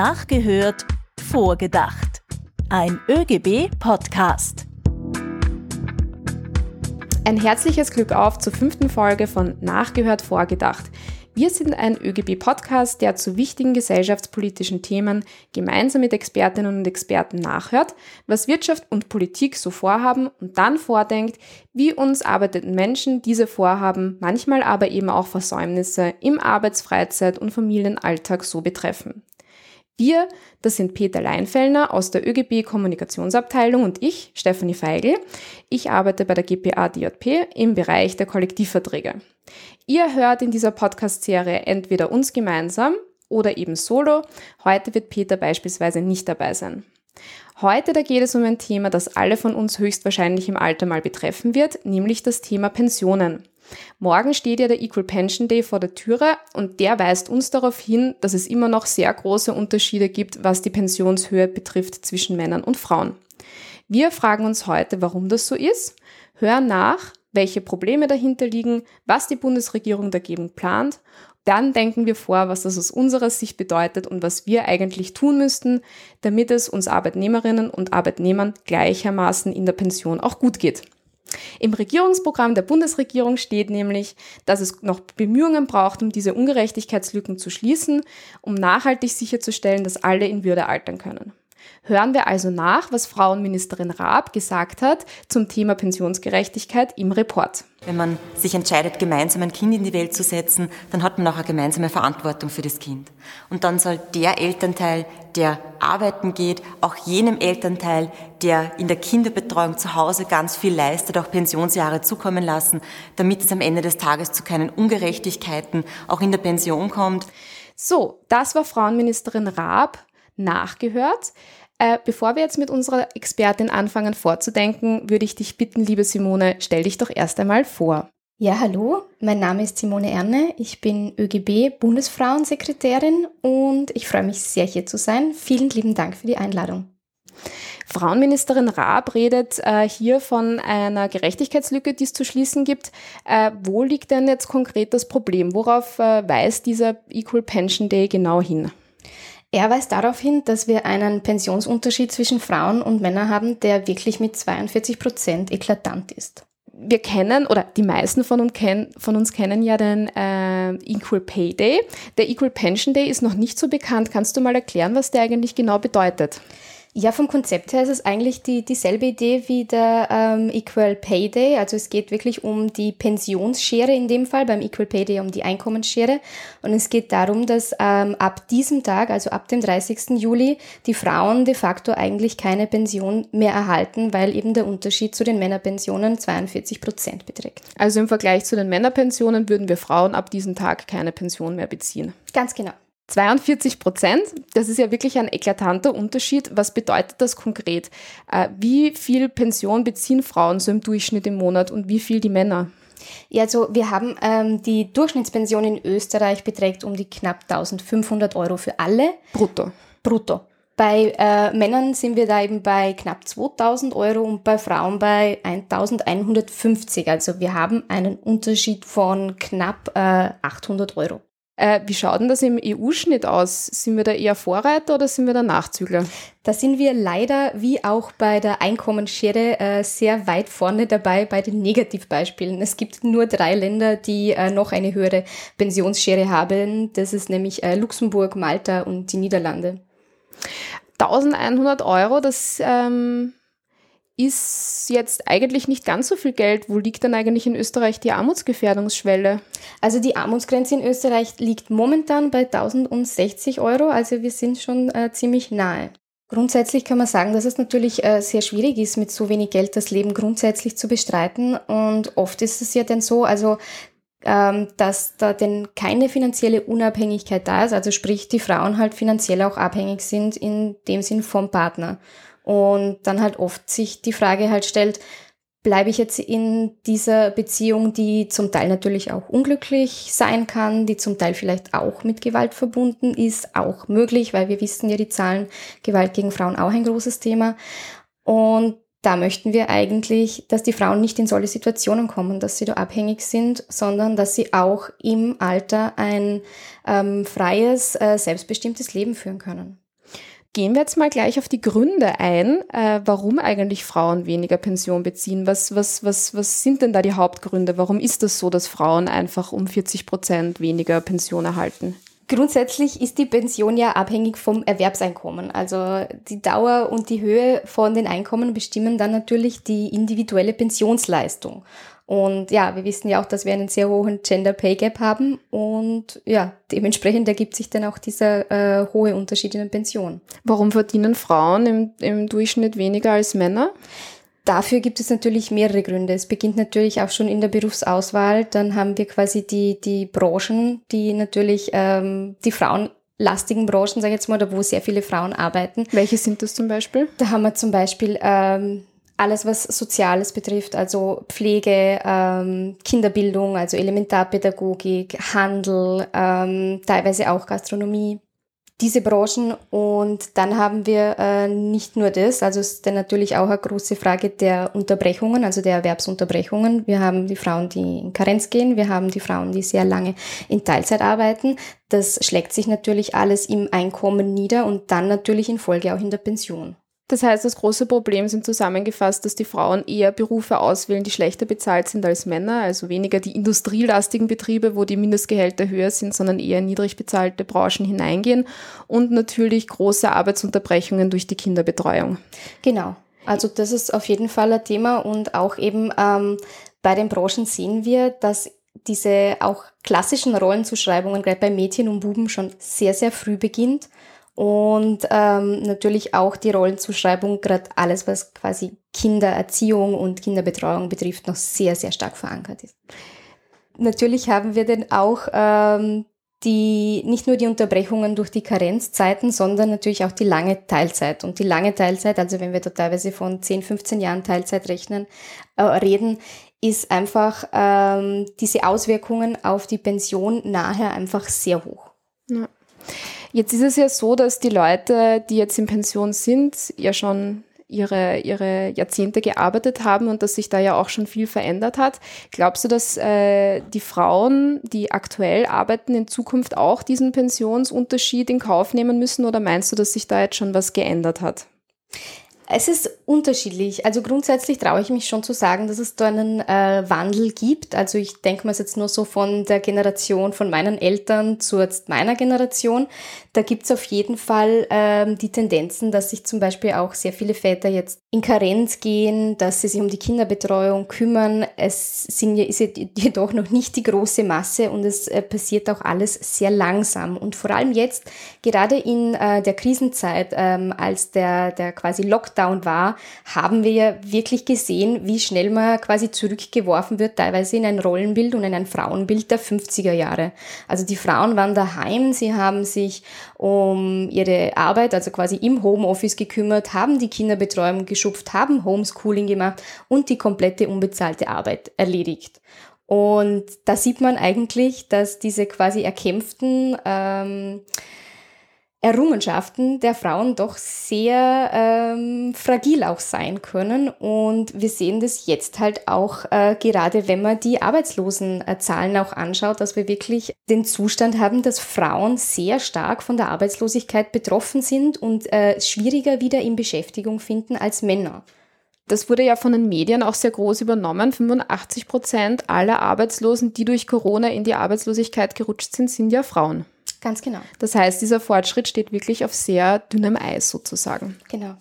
Nachgehört, vorgedacht. Ein ÖGB-Podcast. Ein herzliches Glück auf zur fünften Folge von Nachgehört, vorgedacht. Wir sind ein ÖGB-Podcast, der zu wichtigen gesellschaftspolitischen Themen gemeinsam mit Expertinnen und Experten nachhört, was Wirtschaft und Politik so vorhaben und dann vordenkt, wie uns arbeitenden Menschen diese Vorhaben, manchmal aber eben auch Versäumnisse im Arbeits-, Freizeit- und Familienalltag so betreffen. Wir, das sind Peter Leinfellner aus der ÖGB Kommunikationsabteilung und ich, Stefanie Feigl. Ich arbeite bei der GPA DJP im Bereich der Kollektivverträge. Ihr hört in dieser Podcast-Serie entweder uns gemeinsam oder eben solo. Heute wird Peter beispielsweise nicht dabei sein. Heute da geht es um ein Thema, das alle von uns höchstwahrscheinlich im Alter mal betreffen wird, nämlich das Thema Pensionen. Morgen steht ja der Equal Pension Day vor der Türe und der weist uns darauf hin, dass es immer noch sehr große Unterschiede gibt, was die Pensionshöhe betrifft zwischen Männern und Frauen. Wir fragen uns heute, warum das so ist, hören nach, welche Probleme dahinter liegen, was die Bundesregierung dagegen plant. Dann denken wir vor, was das aus unserer Sicht bedeutet und was wir eigentlich tun müssten, damit es uns Arbeitnehmerinnen und Arbeitnehmern gleichermaßen in der Pension auch gut geht. Im Regierungsprogramm der Bundesregierung steht nämlich, dass es noch Bemühungen braucht, um diese Ungerechtigkeitslücken zu schließen, um nachhaltig sicherzustellen, dass alle in Würde altern können. Hören wir also nach, was Frauenministerin Raab gesagt hat zum Thema Pensionsgerechtigkeit im Report. Wenn man sich entscheidet, gemeinsam ein Kind in die Welt zu setzen, dann hat man auch eine gemeinsame Verantwortung für das Kind. Und dann soll der Elternteil, der arbeiten geht, auch jenem Elternteil, der in der Kinderbetreuung zu Hause ganz viel leistet, auch Pensionsjahre zukommen lassen, damit es am Ende des Tages zu keinen Ungerechtigkeiten auch in der Pension kommt. So, das war Frauenministerin Raab nachgehört. Äh, bevor wir jetzt mit unserer Expertin anfangen vorzudenken, würde ich dich bitten, liebe Simone, stell dich doch erst einmal vor. Ja, hallo, mein Name ist Simone Erne, ich bin ÖGB Bundesfrauensekretärin und ich freue mich sehr hier zu sein. Vielen lieben Dank für die Einladung. Frauenministerin Raab redet äh, hier von einer Gerechtigkeitslücke, die es zu schließen gibt. Äh, wo liegt denn jetzt konkret das Problem? Worauf äh, weist dieser Equal Pension Day genau hin? Er weist darauf hin, dass wir einen Pensionsunterschied zwischen Frauen und Männern haben, der wirklich mit 42 Prozent eklatant ist. Wir kennen, oder die meisten von uns, kennen, von uns kennen ja den äh, Equal Pay Day. Der Equal Pension Day ist noch nicht so bekannt. Kannst du mal erklären, was der eigentlich genau bedeutet? Ja, vom Konzept her ist es eigentlich die, dieselbe Idee wie der ähm, Equal Pay Day. Also es geht wirklich um die Pensionsschere in dem Fall, beim Equal Pay Day um die Einkommensschere. Und es geht darum, dass ähm, ab diesem Tag, also ab dem 30. Juli, die Frauen de facto eigentlich keine Pension mehr erhalten, weil eben der Unterschied zu den Männerpensionen 42 Prozent beträgt. Also im Vergleich zu den Männerpensionen würden wir Frauen ab diesem Tag keine Pension mehr beziehen. Ganz genau. 42 Prozent, das ist ja wirklich ein eklatanter Unterschied. Was bedeutet das konkret? Äh, wie viel Pension beziehen Frauen so im Durchschnitt im Monat und wie viel die Männer? Ja, also wir haben ähm, die Durchschnittspension in Österreich beträgt um die knapp 1500 Euro für alle. Brutto. Brutto. Bei äh, Männern sind wir da eben bei knapp 2000 Euro und bei Frauen bei 1150. Also wir haben einen Unterschied von knapp äh, 800 Euro. Äh, wie schaut denn das im EU-Schnitt aus? Sind wir da eher Vorreiter oder sind wir da Nachzügler? Da sind wir leider wie auch bei der Einkommensschere äh, sehr weit vorne dabei bei den Negativbeispielen. Es gibt nur drei Länder, die äh, noch eine höhere Pensionsschere haben. Das ist nämlich Luxemburg, Malta und die Niederlande. 1100 Euro, das ähm, ist jetzt eigentlich nicht ganz so viel Geld. Wo liegt denn eigentlich in Österreich die Armutsgefährdungsschwelle? Also die Armutsgrenze in Österreich liegt momentan bei 1060 Euro, also wir sind schon äh, ziemlich nahe. Grundsätzlich kann man sagen, dass es natürlich äh, sehr schwierig ist, mit so wenig Geld das Leben grundsätzlich zu bestreiten. Und oft ist es ja dann so, also ähm, dass da denn keine finanzielle Unabhängigkeit da ist, also sprich die Frauen halt finanziell auch abhängig sind in dem Sinn vom Partner. Und dann halt oft sich die Frage halt stellt, bleibe ich jetzt in dieser Beziehung, die zum Teil natürlich auch unglücklich sein kann, die zum Teil vielleicht auch mit Gewalt verbunden ist, auch möglich, weil wir wissen ja, die Zahlen Gewalt gegen Frauen auch ein großes Thema. Und da möchten wir eigentlich, dass die Frauen nicht in solche Situationen kommen, dass sie da abhängig sind, sondern dass sie auch im Alter ein ähm, freies, äh, selbstbestimmtes Leben führen können. Gehen wir jetzt mal gleich auf die Gründe ein, äh, warum eigentlich Frauen weniger Pension beziehen. Was, was, was, was sind denn da die Hauptgründe? Warum ist das so, dass Frauen einfach um 40 Prozent weniger Pension erhalten? Grundsätzlich ist die Pension ja abhängig vom Erwerbseinkommen. Also die Dauer und die Höhe von den Einkommen bestimmen dann natürlich die individuelle Pensionsleistung. Und ja, wir wissen ja auch, dass wir einen sehr hohen Gender Pay Gap haben und ja, dementsprechend ergibt sich dann auch dieser äh, hohe Unterschied in der Pension. Warum verdienen Frauen im, im Durchschnitt weniger als Männer? Dafür gibt es natürlich mehrere Gründe. Es beginnt natürlich auch schon in der Berufsauswahl. Dann haben wir quasi die, die Branchen, die natürlich ähm, die frauenlastigen Branchen, sage ich jetzt mal, da wo sehr viele Frauen arbeiten. Welche sind das zum Beispiel? Da haben wir zum Beispiel ähm, alles, was Soziales betrifft, also Pflege, ähm, Kinderbildung, also Elementarpädagogik, Handel, ähm, teilweise auch Gastronomie. Diese Branchen und dann haben wir äh, nicht nur das, also ist dann natürlich auch eine große Frage der Unterbrechungen, also der Erwerbsunterbrechungen. Wir haben die Frauen, die in Karenz gehen, wir haben die Frauen, die sehr lange in Teilzeit arbeiten. Das schlägt sich natürlich alles im Einkommen nieder und dann natürlich in Folge auch in der Pension. Das heißt, das große Problem sind zusammengefasst, dass die Frauen eher Berufe auswählen, die schlechter bezahlt sind als Männer, also weniger die industrielastigen Betriebe, wo die Mindestgehälter höher sind, sondern eher niedrig bezahlte Branchen hineingehen und natürlich große Arbeitsunterbrechungen durch die Kinderbetreuung. Genau. Also das ist auf jeden Fall ein Thema und auch eben ähm, bei den Branchen sehen wir, dass diese auch klassischen Rollenzuschreibungen gerade bei Mädchen und Buben schon sehr, sehr früh beginnt und ähm, natürlich auch die Rollenzuschreibung, gerade alles, was quasi Kindererziehung und Kinderbetreuung betrifft, noch sehr, sehr stark verankert ist. Natürlich haben wir dann auch ähm, die, nicht nur die Unterbrechungen durch die Karenzzeiten, sondern natürlich auch die lange Teilzeit. Und die lange Teilzeit, also wenn wir da teilweise von 10, 15 Jahren Teilzeit rechnen, äh, reden, ist einfach ähm, diese Auswirkungen auf die Pension nachher einfach sehr hoch. Ja. Jetzt ist es ja so, dass die Leute, die jetzt in Pension sind, ja schon ihre, ihre Jahrzehnte gearbeitet haben und dass sich da ja auch schon viel verändert hat. Glaubst du, dass äh, die Frauen, die aktuell arbeiten, in Zukunft auch diesen Pensionsunterschied in Kauf nehmen müssen oder meinst du, dass sich da jetzt schon was geändert hat? Es ist unterschiedlich. Also grundsätzlich traue ich mich schon zu sagen, dass es da einen äh, Wandel gibt. Also ich denke mal jetzt nur so von der Generation von meinen Eltern zu jetzt meiner Generation. Da gibt es auf jeden Fall ähm, die Tendenzen, dass sich zum Beispiel auch sehr viele Väter jetzt in Karenz gehen, dass sie sich um die Kinderbetreuung kümmern. Es sind, ist jedoch noch nicht die große Masse und es äh, passiert auch alles sehr langsam. Und vor allem jetzt, gerade in äh, der Krisenzeit, ähm, als der, der quasi Lockdown war, haben wir ja wirklich gesehen, wie schnell man quasi zurückgeworfen wird, teilweise in ein Rollenbild und in ein Frauenbild der 50er Jahre. Also die Frauen waren daheim, sie haben sich um ihre Arbeit, also quasi im Homeoffice gekümmert, haben die Kinderbetreuung geschupft, haben Homeschooling gemacht und die komplette unbezahlte Arbeit erledigt. Und da sieht man eigentlich, dass diese quasi erkämpften ähm, Errungenschaften der Frauen doch sehr ähm, fragil auch sein können. Und wir sehen das jetzt halt auch äh, gerade, wenn man die Arbeitslosenzahlen auch anschaut, dass wir wirklich den Zustand haben, dass Frauen sehr stark von der Arbeitslosigkeit betroffen sind und äh, schwieriger wieder in Beschäftigung finden als Männer. Das wurde ja von den Medien auch sehr groß übernommen. 85 Prozent aller Arbeitslosen, die durch Corona in die Arbeitslosigkeit gerutscht sind, sind ja Frauen. Ganz genau. Das heißt, dieser Fortschritt steht wirklich auf sehr dünnem Eis sozusagen. Genau.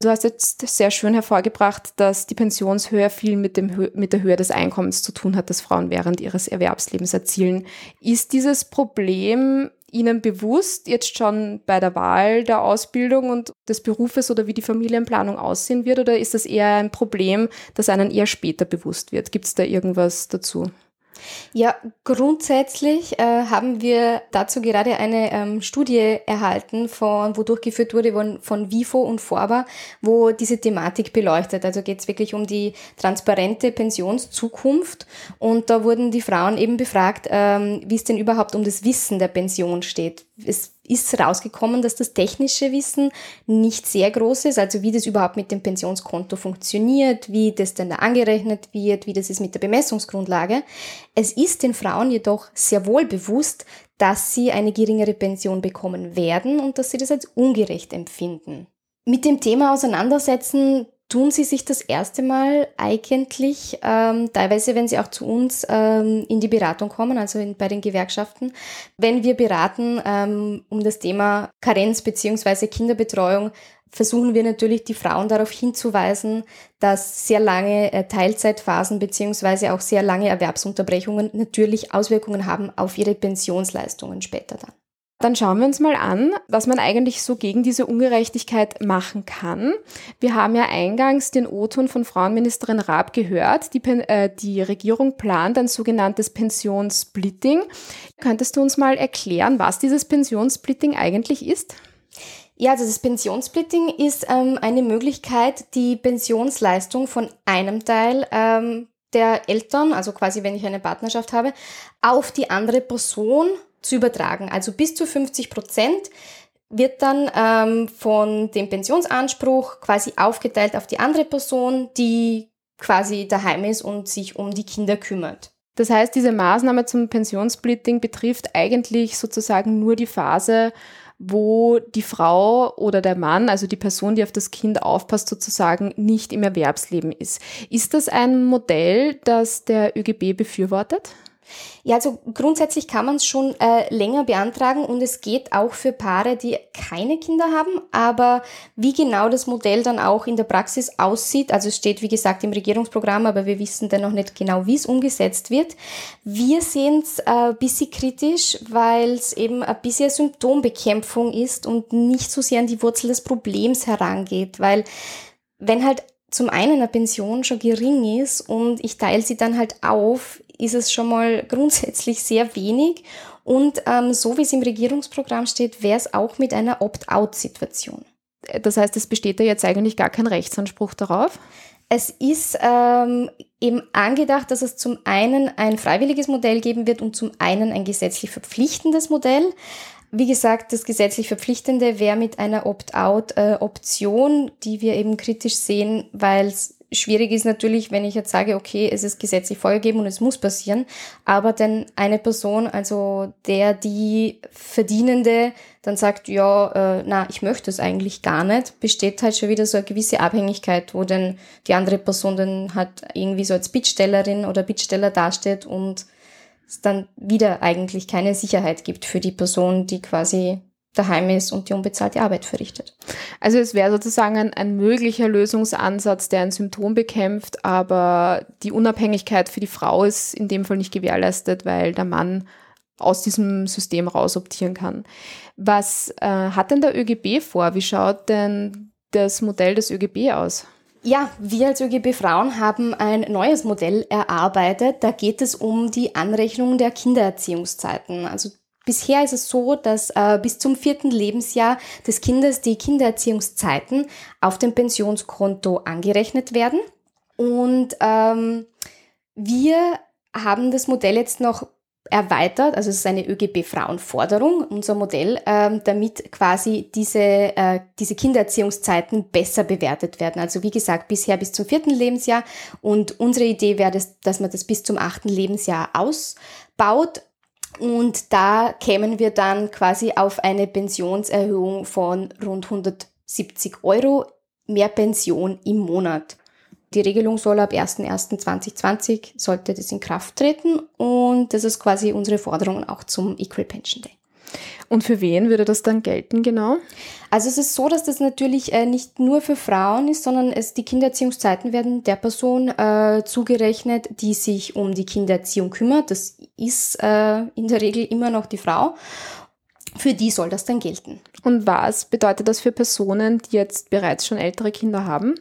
Du hast jetzt sehr schön hervorgebracht, dass die Pensionshöhe viel mit, dem, mit der Höhe des Einkommens zu tun hat, das Frauen während ihres Erwerbslebens erzielen. Ist dieses Problem Ihnen bewusst jetzt schon bei der Wahl der Ausbildung und des Berufes oder wie die Familienplanung aussehen wird? Oder ist das eher ein Problem, das einen eher später bewusst wird? Gibt es da irgendwas dazu? Ja, grundsätzlich äh, haben wir dazu gerade eine ähm, Studie erhalten, von, wo durchgeführt wurde von, von WIFO und Forba, wo diese Thematik beleuchtet. Also geht es wirklich um die transparente Pensionszukunft. Und da wurden die Frauen eben befragt, ähm, wie es denn überhaupt um das Wissen der Pension steht. Es ist rausgekommen, dass das technische Wissen nicht sehr groß ist, also wie das überhaupt mit dem Pensionskonto funktioniert, wie das denn da angerechnet wird, wie das ist mit der Bemessungsgrundlage. Es ist den Frauen jedoch sehr wohl bewusst, dass sie eine geringere Pension bekommen werden und dass sie das als ungerecht empfinden. Mit dem Thema auseinandersetzen tun sie sich das erste Mal eigentlich, ähm, teilweise wenn sie auch zu uns ähm, in die Beratung kommen, also in, bei den Gewerkschaften, wenn wir beraten ähm, um das Thema Karenz beziehungsweise Kinderbetreuung, versuchen wir natürlich die Frauen darauf hinzuweisen, dass sehr lange äh, Teilzeitphasen beziehungsweise auch sehr lange Erwerbsunterbrechungen natürlich Auswirkungen haben auf ihre Pensionsleistungen später dann. Dann schauen wir uns mal an, was man eigentlich so gegen diese Ungerechtigkeit machen kann. Wir haben ja eingangs den O-Ton von Frauenministerin Raab gehört. Die, äh, die Regierung plant ein sogenanntes Pensionssplitting. Könntest du uns mal erklären, was dieses Pensionssplitting eigentlich ist? Ja, also das Pensionssplitting ist ähm, eine Möglichkeit, die Pensionsleistung von einem Teil ähm, der Eltern, also quasi wenn ich eine Partnerschaft habe, auf die andere Person zu übertragen. Also bis zu 50 Prozent wird dann ähm, von dem Pensionsanspruch quasi aufgeteilt auf die andere Person, die quasi daheim ist und sich um die Kinder kümmert. Das heißt, diese Maßnahme zum Pensionssplitting betrifft eigentlich sozusagen nur die Phase, wo die Frau oder der Mann, also die Person, die auf das Kind aufpasst, sozusagen nicht im Erwerbsleben ist. Ist das ein Modell, das der ÖGB befürwortet? Ja, also grundsätzlich kann man es schon äh, länger beantragen und es geht auch für Paare, die keine Kinder haben. Aber wie genau das Modell dann auch in der Praxis aussieht, also es steht wie gesagt im Regierungsprogramm, aber wir wissen dann noch nicht genau, wie es umgesetzt wird. Wir sehen es äh, ein bisschen kritisch, weil es eben ein bisschen Symptombekämpfung ist und nicht so sehr an die Wurzel des Problems herangeht, weil wenn halt zum einen eine Pension schon gering ist und ich teile sie dann halt auf, ist es schon mal grundsätzlich sehr wenig. Und ähm, so wie es im Regierungsprogramm steht, wäre es auch mit einer Opt-out-Situation. Das heißt, es besteht da jetzt eigentlich gar kein Rechtsanspruch darauf? Es ist ähm, eben angedacht, dass es zum einen ein freiwilliges Modell geben wird und zum einen ein gesetzlich verpflichtendes Modell. Wie gesagt, das gesetzlich Verpflichtende wäre mit einer Opt-out-Option, äh, die wir eben kritisch sehen, weil es schwierig ist natürlich, wenn ich jetzt sage, okay, es ist gesetzlich vorgegeben und es muss passieren, aber denn eine Person, also der, die Verdienende, dann sagt, ja, äh, na, ich möchte es eigentlich gar nicht, besteht halt schon wieder so eine gewisse Abhängigkeit, wo dann die andere Person dann halt irgendwie so als Bittstellerin oder Bittsteller dasteht und es dann wieder eigentlich keine Sicherheit gibt für die Person, die quasi daheim ist und die unbezahlte Arbeit verrichtet. Also es wäre sozusagen ein, ein, möglicher Lösungsansatz, der ein Symptom bekämpft, aber die Unabhängigkeit für die Frau ist in dem Fall nicht gewährleistet, weil der Mann aus diesem System raus optieren kann. Was äh, hat denn der ÖGB vor? Wie schaut denn das Modell des ÖGB aus? Ja, wir als ÖGB Frauen haben ein neues Modell erarbeitet. Da geht es um die Anrechnung der Kindererziehungszeiten. Also bisher ist es so, dass äh, bis zum vierten Lebensjahr des Kindes die Kindererziehungszeiten auf dem Pensionskonto angerechnet werden. Und ähm, wir haben das Modell jetzt noch erweitert, also es ist eine ÖGB-Frauenforderung, unser Modell, ähm, damit quasi diese, äh, diese Kindererziehungszeiten besser bewertet werden. Also wie gesagt, bisher bis zum vierten Lebensjahr und unsere Idee wäre, das, dass man das bis zum achten Lebensjahr ausbaut. Und da kämen wir dann quasi auf eine Pensionserhöhung von rund 170 Euro mehr Pension im Monat. Die Regelung soll ab 01.01.2020 sollte das in Kraft treten und das ist quasi unsere Forderung auch zum Equal Pension Day. Und für wen würde das dann gelten genau? Also es ist so, dass das natürlich äh, nicht nur für Frauen ist, sondern es, die Kindererziehungszeiten werden der Person äh, zugerechnet, die sich um die Kindererziehung kümmert. Das ist äh, in der Regel immer noch die Frau. Für die soll das dann gelten. Und was bedeutet das für Personen, die jetzt bereits schon ältere Kinder haben?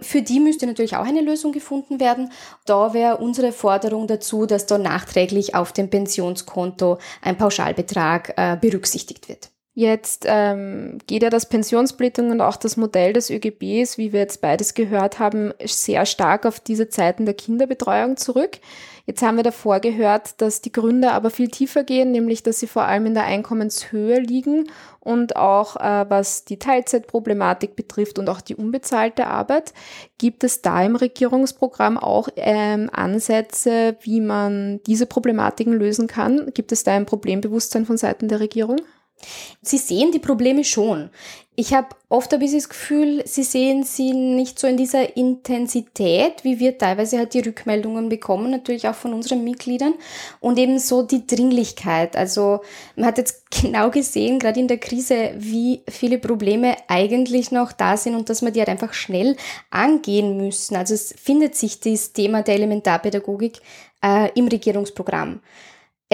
Für die müsste natürlich auch eine Lösung gefunden werden. Da wäre unsere Forderung dazu, dass da nachträglich auf dem Pensionskonto ein Pauschalbetrag äh, berücksichtigt wird. Jetzt ähm, geht ja das Pensionssplitting und auch das Modell des ÖGBs, wie wir jetzt beides gehört haben, sehr stark auf diese Zeiten der Kinderbetreuung zurück. Jetzt haben wir davor gehört, dass die Gründe aber viel tiefer gehen, nämlich dass sie vor allem in der Einkommenshöhe liegen und auch äh, was die Teilzeitproblematik betrifft und auch die unbezahlte Arbeit. Gibt es da im Regierungsprogramm auch ähm, Ansätze, wie man diese Problematiken lösen kann? Gibt es da ein Problembewusstsein von Seiten der Regierung? Sie sehen die Probleme schon. Ich habe oft ein bisschen das Gefühl, sie sehen sie nicht so in dieser Intensität, wie wir teilweise halt die Rückmeldungen bekommen, natürlich auch von unseren Mitgliedern und eben so die Dringlichkeit. Also man hat jetzt genau gesehen, gerade in der Krise, wie viele Probleme eigentlich noch da sind und dass wir die halt einfach schnell angehen müssen. Also es findet sich das Thema der Elementarpädagogik äh, im Regierungsprogramm.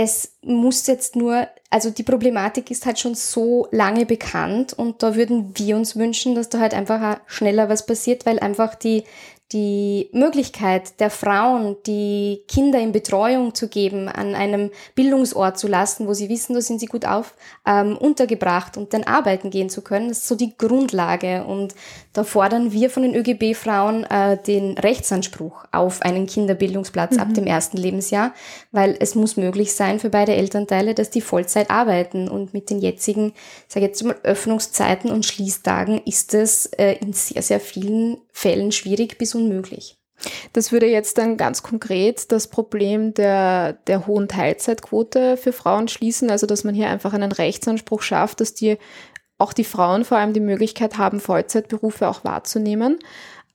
Es muss jetzt nur, also die Problematik ist halt schon so lange bekannt und da würden wir uns wünschen, dass da halt einfach schneller was passiert, weil einfach die, die Möglichkeit der Frauen, die Kinder in Betreuung zu geben, an einem Bildungsort zu lassen, wo sie wissen, da sind sie gut auf, ähm, untergebracht und dann arbeiten gehen zu können, das ist so die Grundlage. Und da fordern wir von den ÖGB-Frauen äh, den Rechtsanspruch auf einen Kinderbildungsplatz mhm. ab dem ersten Lebensjahr, weil es muss möglich sein für beide Elternteile, dass die Vollzeit arbeiten. Und mit den jetzigen, sage jetzt mal, Öffnungszeiten und Schließtagen ist es äh, in sehr, sehr vielen Fällen schwierig bis unmöglich. Das würde jetzt dann ganz konkret das Problem der, der hohen Teilzeitquote für Frauen schließen, also dass man hier einfach einen Rechtsanspruch schafft, dass die auch die Frauen vor allem die Möglichkeit haben, Vollzeitberufe auch wahrzunehmen.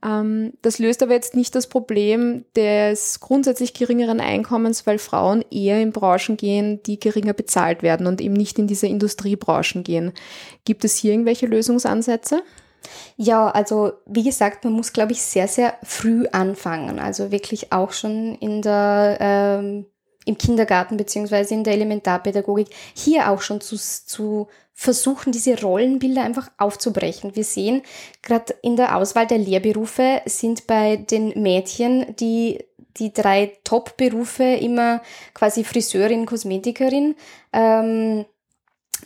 Ähm, das löst aber jetzt nicht das Problem des grundsätzlich geringeren Einkommens, weil Frauen eher in Branchen gehen, die geringer bezahlt werden und eben nicht in diese Industriebranchen gehen. Gibt es hier irgendwelche Lösungsansätze? Ja, also wie gesagt, man muss, glaube ich, sehr, sehr früh anfangen. Also wirklich auch schon in der, ähm, im Kindergarten beziehungsweise in der Elementarpädagogik hier auch schon zu, zu versuchen, diese Rollenbilder einfach aufzubrechen. Wir sehen, gerade in der Auswahl der Lehrberufe sind bei den Mädchen die die drei Top-Berufe immer quasi Friseurin, Kosmetikerin, ähm,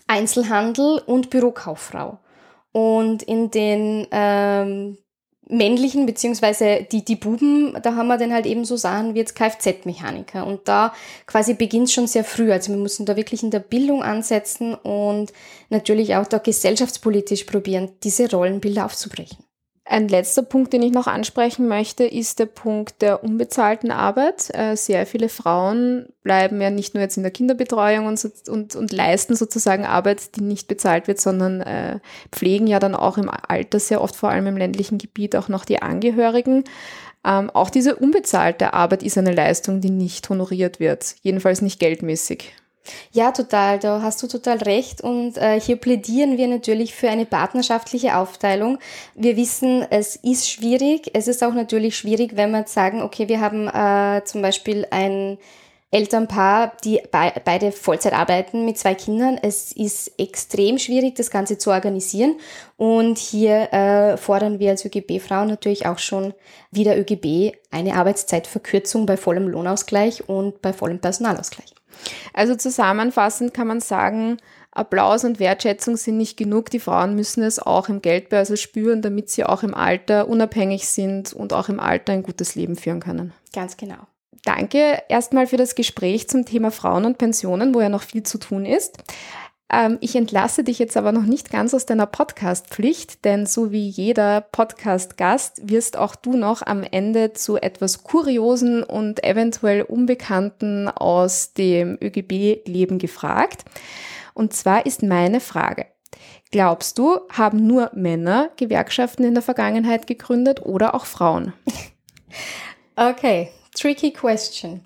Einzelhandel und Bürokauffrau. Und in den ähm, männlichen, beziehungsweise die, die Buben, da haben wir dann halt eben so Sachen wie jetzt Kfz-Mechaniker. Und da quasi beginnt schon sehr früh. Also wir müssen da wirklich in der Bildung ansetzen und natürlich auch da gesellschaftspolitisch probieren, diese Rollenbilder aufzubrechen. Ein letzter Punkt, den ich noch ansprechen möchte, ist der Punkt der unbezahlten Arbeit. Äh, sehr viele Frauen bleiben ja nicht nur jetzt in der Kinderbetreuung und, und, und leisten sozusagen Arbeit, die nicht bezahlt wird, sondern äh, pflegen ja dann auch im Alter sehr oft, vor allem im ländlichen Gebiet, auch noch die Angehörigen. Ähm, auch diese unbezahlte Arbeit ist eine Leistung, die nicht honoriert wird, jedenfalls nicht geldmäßig. Ja, total, da hast du total recht. Und äh, hier plädieren wir natürlich für eine partnerschaftliche Aufteilung. Wir wissen, es ist schwierig. Es ist auch natürlich schwierig, wenn wir sagen, okay, wir haben äh, zum Beispiel ein Elternpaar, die be beide Vollzeit arbeiten mit zwei Kindern. Es ist extrem schwierig, das Ganze zu organisieren. Und hier äh, fordern wir als ÖGB-Frauen natürlich auch schon wie der ÖGB eine Arbeitszeitverkürzung bei vollem Lohnausgleich und bei vollem Personalausgleich. Also zusammenfassend kann man sagen, Applaus und Wertschätzung sind nicht genug. Die Frauen müssen es auch im Geldbörsel spüren, damit sie auch im Alter unabhängig sind und auch im Alter ein gutes Leben führen können. Ganz genau. Danke erstmal für das Gespräch zum Thema Frauen und Pensionen, wo ja noch viel zu tun ist. Ähm, ich entlasse dich jetzt aber noch nicht ganz aus deiner Podcast-Pflicht, denn so wie jeder Podcast-Gast wirst auch du noch am Ende zu etwas Kuriosen und eventuell Unbekannten aus dem ÖGB-Leben gefragt. Und zwar ist meine Frage, glaubst du, haben nur Männer Gewerkschaften in der Vergangenheit gegründet oder auch Frauen? Okay, tricky question.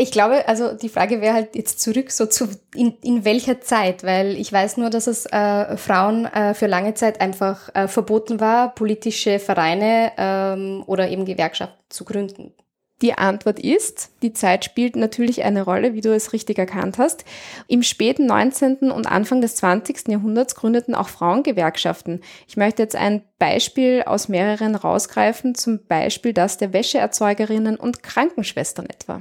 Ich glaube, also die Frage wäre halt jetzt zurück so zu in, in welcher Zeit, weil ich weiß nur, dass es äh, Frauen äh, für lange Zeit einfach äh, verboten war, politische Vereine ähm, oder eben Gewerkschaften zu gründen. Die Antwort ist, die Zeit spielt natürlich eine Rolle, wie du es richtig erkannt hast. Im späten 19. und Anfang des 20. Jahrhunderts gründeten auch Frauengewerkschaften. Ich möchte jetzt ein Beispiel aus mehreren rausgreifen, zum Beispiel das der Wäscheerzeugerinnen und Krankenschwestern etwa.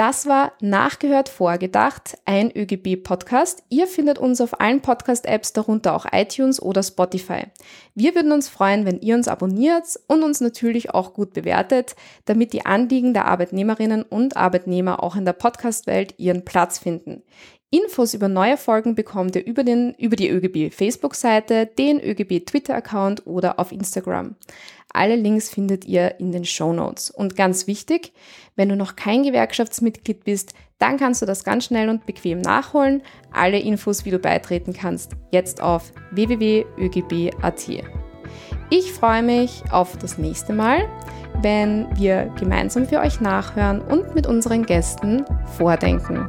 Das war Nachgehört Vorgedacht, ein ÖGB-Podcast. Ihr findet uns auf allen Podcast-Apps, darunter auch iTunes oder Spotify. Wir würden uns freuen, wenn ihr uns abonniert und uns natürlich auch gut bewertet, damit die Anliegen der Arbeitnehmerinnen und Arbeitnehmer auch in der Podcast-Welt ihren Platz finden. Infos über neue Folgen bekommt ihr über, den, über die ÖGB Facebook-Seite, den ÖGB Twitter-Account oder auf Instagram. Alle Links findet ihr in den Show Notes. Und ganz wichtig, wenn du noch kein Gewerkschaftsmitglied bist, dann kannst du das ganz schnell und bequem nachholen. Alle Infos, wie du beitreten kannst, jetzt auf www.ögb.at. Ich freue mich auf das nächste Mal, wenn wir gemeinsam für euch nachhören und mit unseren Gästen vordenken.